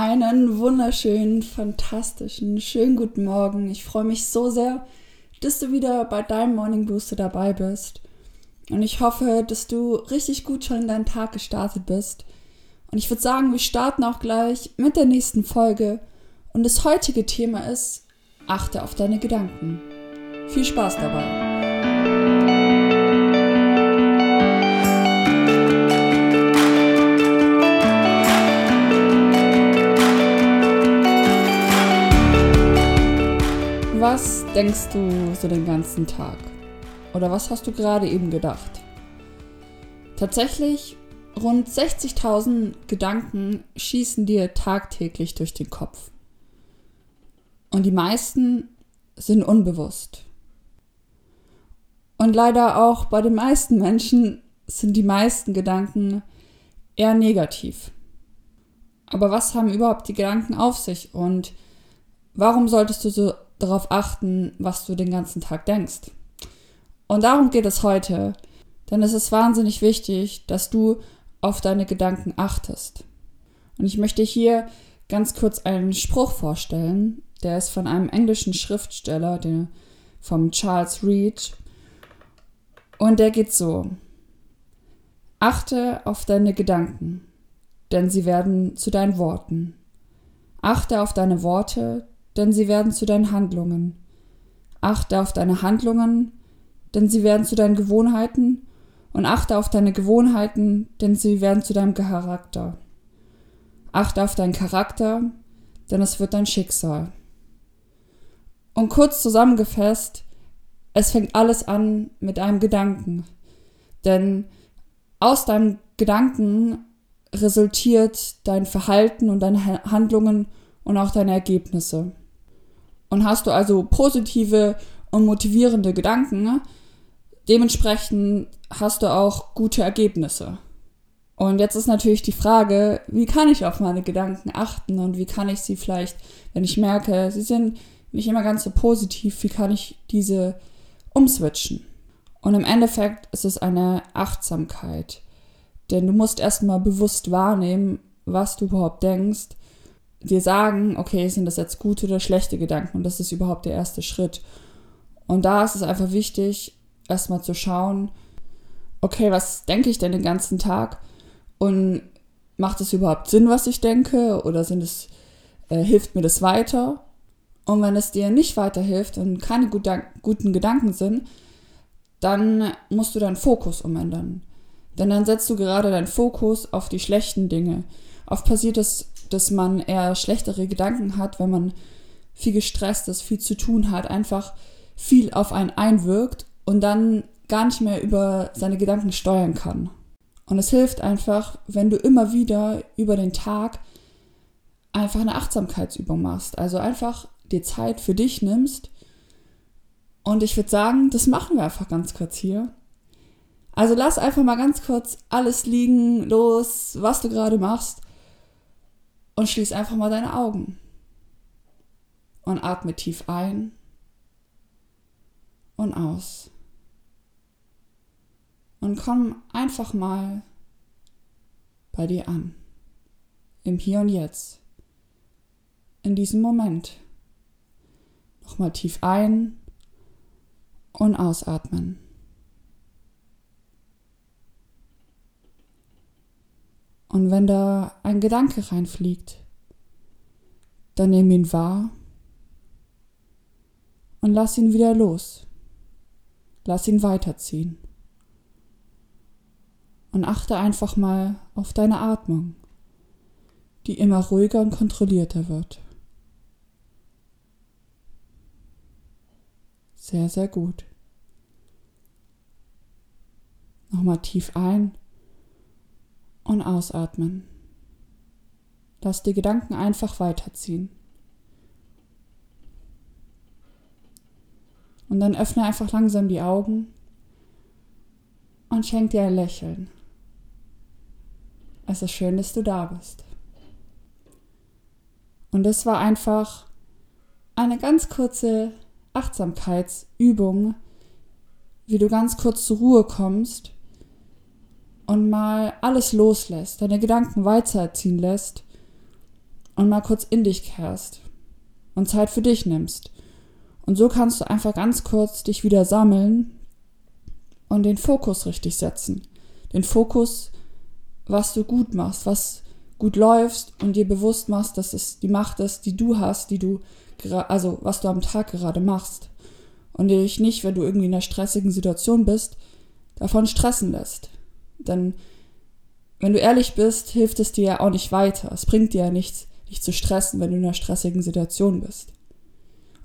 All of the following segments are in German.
Einen wunderschönen, fantastischen, schönen guten Morgen. Ich freue mich so sehr, dass du wieder bei deinem Morning Booster dabei bist. Und ich hoffe, dass du richtig gut schon in deinen Tag gestartet bist. Und ich würde sagen, wir starten auch gleich mit der nächsten Folge. Und das heutige Thema ist, achte auf deine Gedanken. Viel Spaß dabei. Was denkst du so den ganzen Tag? Oder was hast du gerade eben gedacht? Tatsächlich, rund 60.000 Gedanken schießen dir tagtäglich durch den Kopf. Und die meisten sind unbewusst. Und leider auch bei den meisten Menschen sind die meisten Gedanken eher negativ. Aber was haben überhaupt die Gedanken auf sich und warum solltest du so darauf achten, was du den ganzen Tag denkst. Und darum geht es heute, denn es ist wahnsinnig wichtig, dass du auf deine Gedanken achtest. Und ich möchte hier ganz kurz einen Spruch vorstellen, der ist von einem englischen Schriftsteller, der, vom Charles Reed. Und der geht so. Achte auf deine Gedanken, denn sie werden zu deinen Worten. Achte auf deine Worte, denn sie werden zu deinen Handlungen. Achte auf deine Handlungen, denn sie werden zu deinen Gewohnheiten, und achte auf deine Gewohnheiten, denn sie werden zu deinem Charakter. Achte auf deinen Charakter, denn es wird dein Schicksal. Und kurz zusammengefasst, es fängt alles an mit einem Gedanken. Denn aus deinem Gedanken resultiert dein Verhalten und deine Handlungen und auch deine Ergebnisse. Und hast du also positive und motivierende Gedanken, dementsprechend hast du auch gute Ergebnisse. Und jetzt ist natürlich die Frage, wie kann ich auf meine Gedanken achten und wie kann ich sie vielleicht, wenn ich merke, sie sind nicht immer ganz so positiv, wie kann ich diese umswitchen? Und im Endeffekt ist es eine Achtsamkeit. Denn du musst erstmal bewusst wahrnehmen, was du überhaupt denkst dir sagen, okay, sind das jetzt gute oder schlechte Gedanken? Und das ist überhaupt der erste Schritt. Und da ist es einfach wichtig, erstmal zu schauen, okay, was denke ich denn den ganzen Tag? Und macht es überhaupt Sinn, was ich denke? Oder sind es, äh, hilft mir das weiter? Und wenn es dir nicht weiterhilft und keine gut, guten Gedanken sind, dann musst du deinen Fokus umändern. Denn dann setzt du gerade deinen Fokus auf die schlechten Dinge. Oft passiert es dass man eher schlechtere Gedanken hat, wenn man viel gestresst ist, viel zu tun hat, einfach viel auf einen einwirkt und dann gar nicht mehr über seine Gedanken steuern kann. Und es hilft einfach, wenn du immer wieder über den Tag einfach eine Achtsamkeitsübung machst. Also einfach dir Zeit für dich nimmst. Und ich würde sagen, das machen wir einfach ganz kurz hier. Also lass einfach mal ganz kurz alles liegen, los, was du gerade machst und schließ einfach mal deine Augen. Und atme tief ein und aus. Und komm einfach mal bei dir an. Im Hier und Jetzt. In diesem Moment. Nochmal tief ein und ausatmen. Und wenn da ein Gedanke reinfliegt, dann nimm ihn wahr und lass ihn wieder los. Lass ihn weiterziehen. Und achte einfach mal auf deine Atmung, die immer ruhiger und kontrollierter wird. Sehr, sehr gut. Nochmal tief ein und ausatmen. Lass die Gedanken einfach weiterziehen. Und dann öffne einfach langsam die Augen und schenk dir ein Lächeln. Es ist schön, dass du da bist. Und es war einfach eine ganz kurze Achtsamkeitsübung, wie du ganz kurz zur Ruhe kommst und mal alles loslässt, deine Gedanken weiterziehen lässt und mal kurz in dich kehrst und Zeit für dich nimmst. Und so kannst du einfach ganz kurz dich wieder sammeln und den Fokus richtig setzen. Den Fokus, was du gut machst, was gut läufst und dir bewusst machst, dass es die Macht ist, die du hast, die du, also was du am Tag gerade machst. Und dich nicht, wenn du irgendwie in einer stressigen Situation bist, davon stressen lässt. Denn wenn du ehrlich bist, hilft es dir ja auch nicht weiter. Es bringt dir ja nichts, dich zu stressen, wenn du in einer stressigen Situation bist.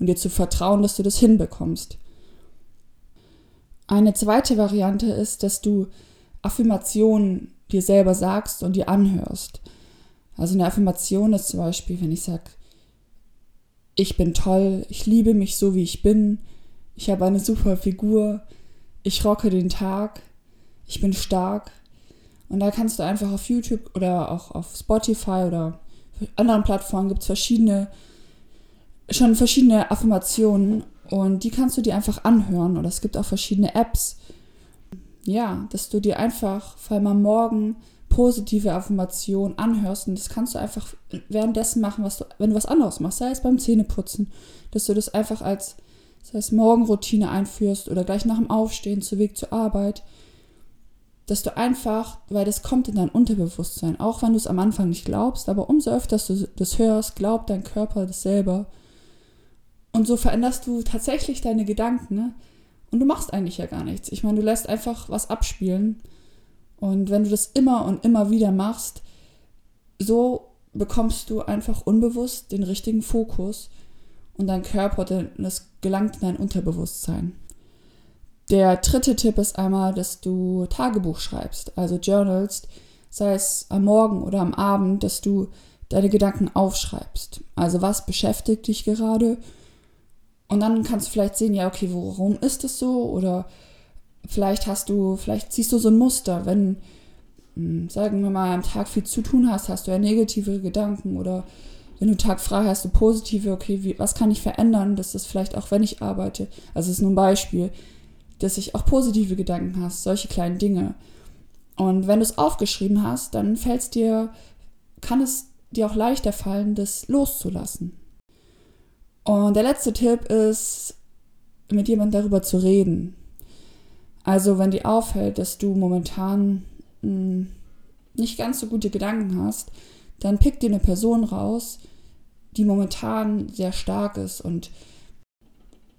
Und dir zu vertrauen, dass du das hinbekommst. Eine zweite Variante ist, dass du Affirmationen dir selber sagst und dir anhörst. Also eine Affirmation ist zum Beispiel, wenn ich sage, ich bin toll, ich liebe mich so, wie ich bin, ich habe eine super Figur, ich rocke den Tag, ich bin stark. Und da kannst du einfach auf YouTube oder auch auf Spotify oder anderen Plattformen gibt es verschiedene, schon verschiedene Affirmationen und die kannst du dir einfach anhören. Oder es gibt auch verschiedene Apps. Ja, dass du dir einfach, vor allem am Morgen, positive Affirmationen anhörst und das kannst du einfach währenddessen machen, was du, wenn du was anderes machst, sei es beim Zähneputzen, dass du das einfach als, sei es Morgenroutine einführst oder gleich nach dem Aufstehen zu Weg zur Arbeit, dass du einfach, weil das kommt in dein Unterbewusstsein, auch wenn du es am Anfang nicht glaubst, aber umso öfter du das hörst, glaubt dein Körper das selber. Und so veränderst du tatsächlich deine Gedanken. Ne? Und du machst eigentlich ja gar nichts. Ich meine, du lässt einfach was abspielen und wenn du das immer und immer wieder machst, so bekommst du einfach unbewusst den richtigen Fokus und dein Körper, das gelangt in dein Unterbewusstsein. Der dritte Tipp ist einmal, dass du Tagebuch schreibst, also journalst, sei es am Morgen oder am Abend, dass du deine Gedanken aufschreibst. Also was beschäftigt dich gerade? Und dann kannst du vielleicht sehen, ja, okay, warum ist es so? Oder vielleicht hast du, vielleicht siehst du so ein Muster, wenn, hm, sagen wir mal, am Tag viel zu tun hast, hast du ja negative Gedanken oder wenn du Tag frei hast, du positive, okay, wie, was kann ich verändern, dass das vielleicht auch, wenn ich arbeite, also es ist nur ein Beispiel, dass ich auch positive Gedanken hast, solche kleinen Dinge. Und wenn du es aufgeschrieben hast, dann fällt es dir, kann es dir auch leichter fallen, das loszulassen. Und der letzte Tipp ist, mit jemandem darüber zu reden. Also wenn dir auffällt, dass du momentan mh, hm, nicht ganz so gute Gedanken hast, dann pick dir eine Person raus, die momentan sehr stark ist und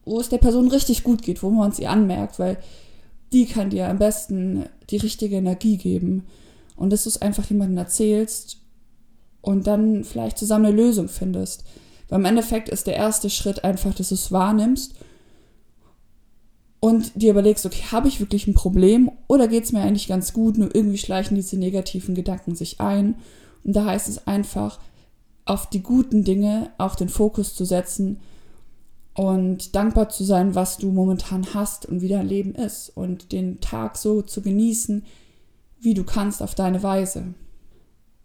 wo es der Person richtig gut geht, wo man sie anmerkt, weil die kann dir am besten die richtige Energie geben. Und dass du es einfach jemandem erzählst und dann vielleicht zusammen eine Lösung findest. Weil im Endeffekt ist der erste Schritt einfach, dass du es wahrnimmst und dir überlegst, okay, habe ich wirklich ein Problem oder geht es mir eigentlich ganz gut, nur irgendwie schleichen diese negativen Gedanken sich ein. Und da heißt es einfach, auf die guten Dinge auch den Fokus zu setzen und dankbar zu sein, was du momentan hast und wie dein Leben ist und den Tag so zu genießen, wie du kannst auf deine Weise.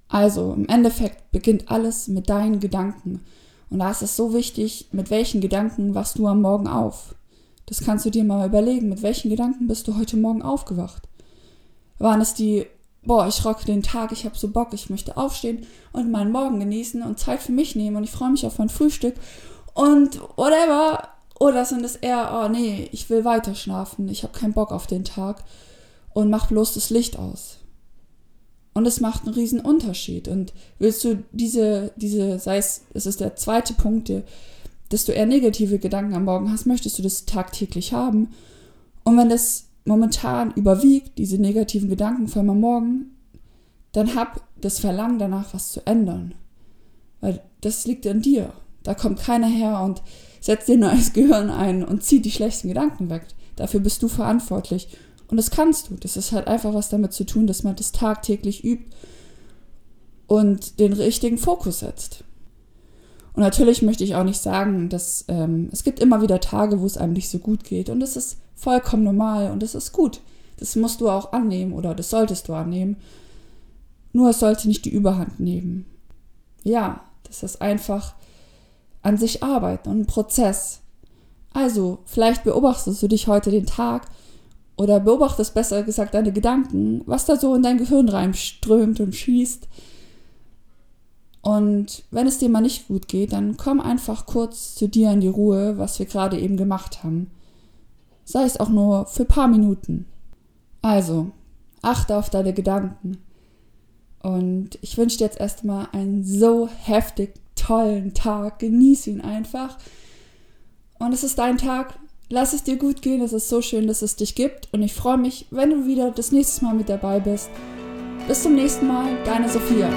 Also im Endeffekt beginnt alles mit deinen Gedanken. Und da ist es so wichtig, mit welchen Gedanken wachst du am Morgen auf. Das kannst du dir mal überlegen. Mit welchen Gedanken bist du heute Morgen aufgewacht? Waren es die, boah, ich rocke den Tag, ich habe so Bock, ich möchte aufstehen und meinen Morgen genießen und Zeit für mich nehmen und ich freue mich auf mein Frühstück und whatever. Oder sind es eher, oh nee, ich will weiter schlafen, ich habe keinen Bock auf den Tag und mach bloß das Licht aus. Und es macht einen riesen Unterschied. Und willst du diese, diese, sei es, es ist der zweite Punkt, dass du eher negative Gedanken am Morgen hast, möchtest du das tagtäglich haben. Und wenn das momentan überwiegt, diese negativen Gedanken vor am Morgen, dann hab das Verlangen danach, was zu ändern. Weil das liegt an dir. Da kommt keiner her und setzt dir ein neues Gehirn ein und zieht die schlechten Gedanken weg. Dafür bist du verantwortlich. Und das kannst du. Das ist halt einfach was damit zu tun, dass man das tagtäglich übt und den richtigen Fokus setzt. Und natürlich möchte ich auch nicht sagen, dass ähm, es gibt immer wieder Tage, wo es einem nicht so gut geht. Und das ist vollkommen normal und das ist gut. Das musst du auch annehmen oder das solltest du annehmen. Nur es sollte nicht die Überhand nehmen. Ja, das ist einfach an sich arbeiten und ein Prozess. Also, vielleicht beobachtest du dich heute den Tag oder beobachtest besser gesagt deine Gedanken, was da so in dein Gehirn reinströmt und schießt Und wenn es dir mal nicht gut geht, dann komm einfach kurz zu dir in die Ruhe, was wir gerade eben gemacht haben. Sei es auch nur für ein paar Minuten. Also, achte auf deine Gedanken. Und ich wünsche dir jetzt erstmal einen so heftig tollen Tag. Genieß ihn einfach. Und es ist dein Tag. Lass es dir gut gehen. Es ist so schön, dass es dich gibt. Und ich freue mich, wenn du wieder das nächste Mal mit dabei bist. Bis zum nächsten Mal, deine Sophia.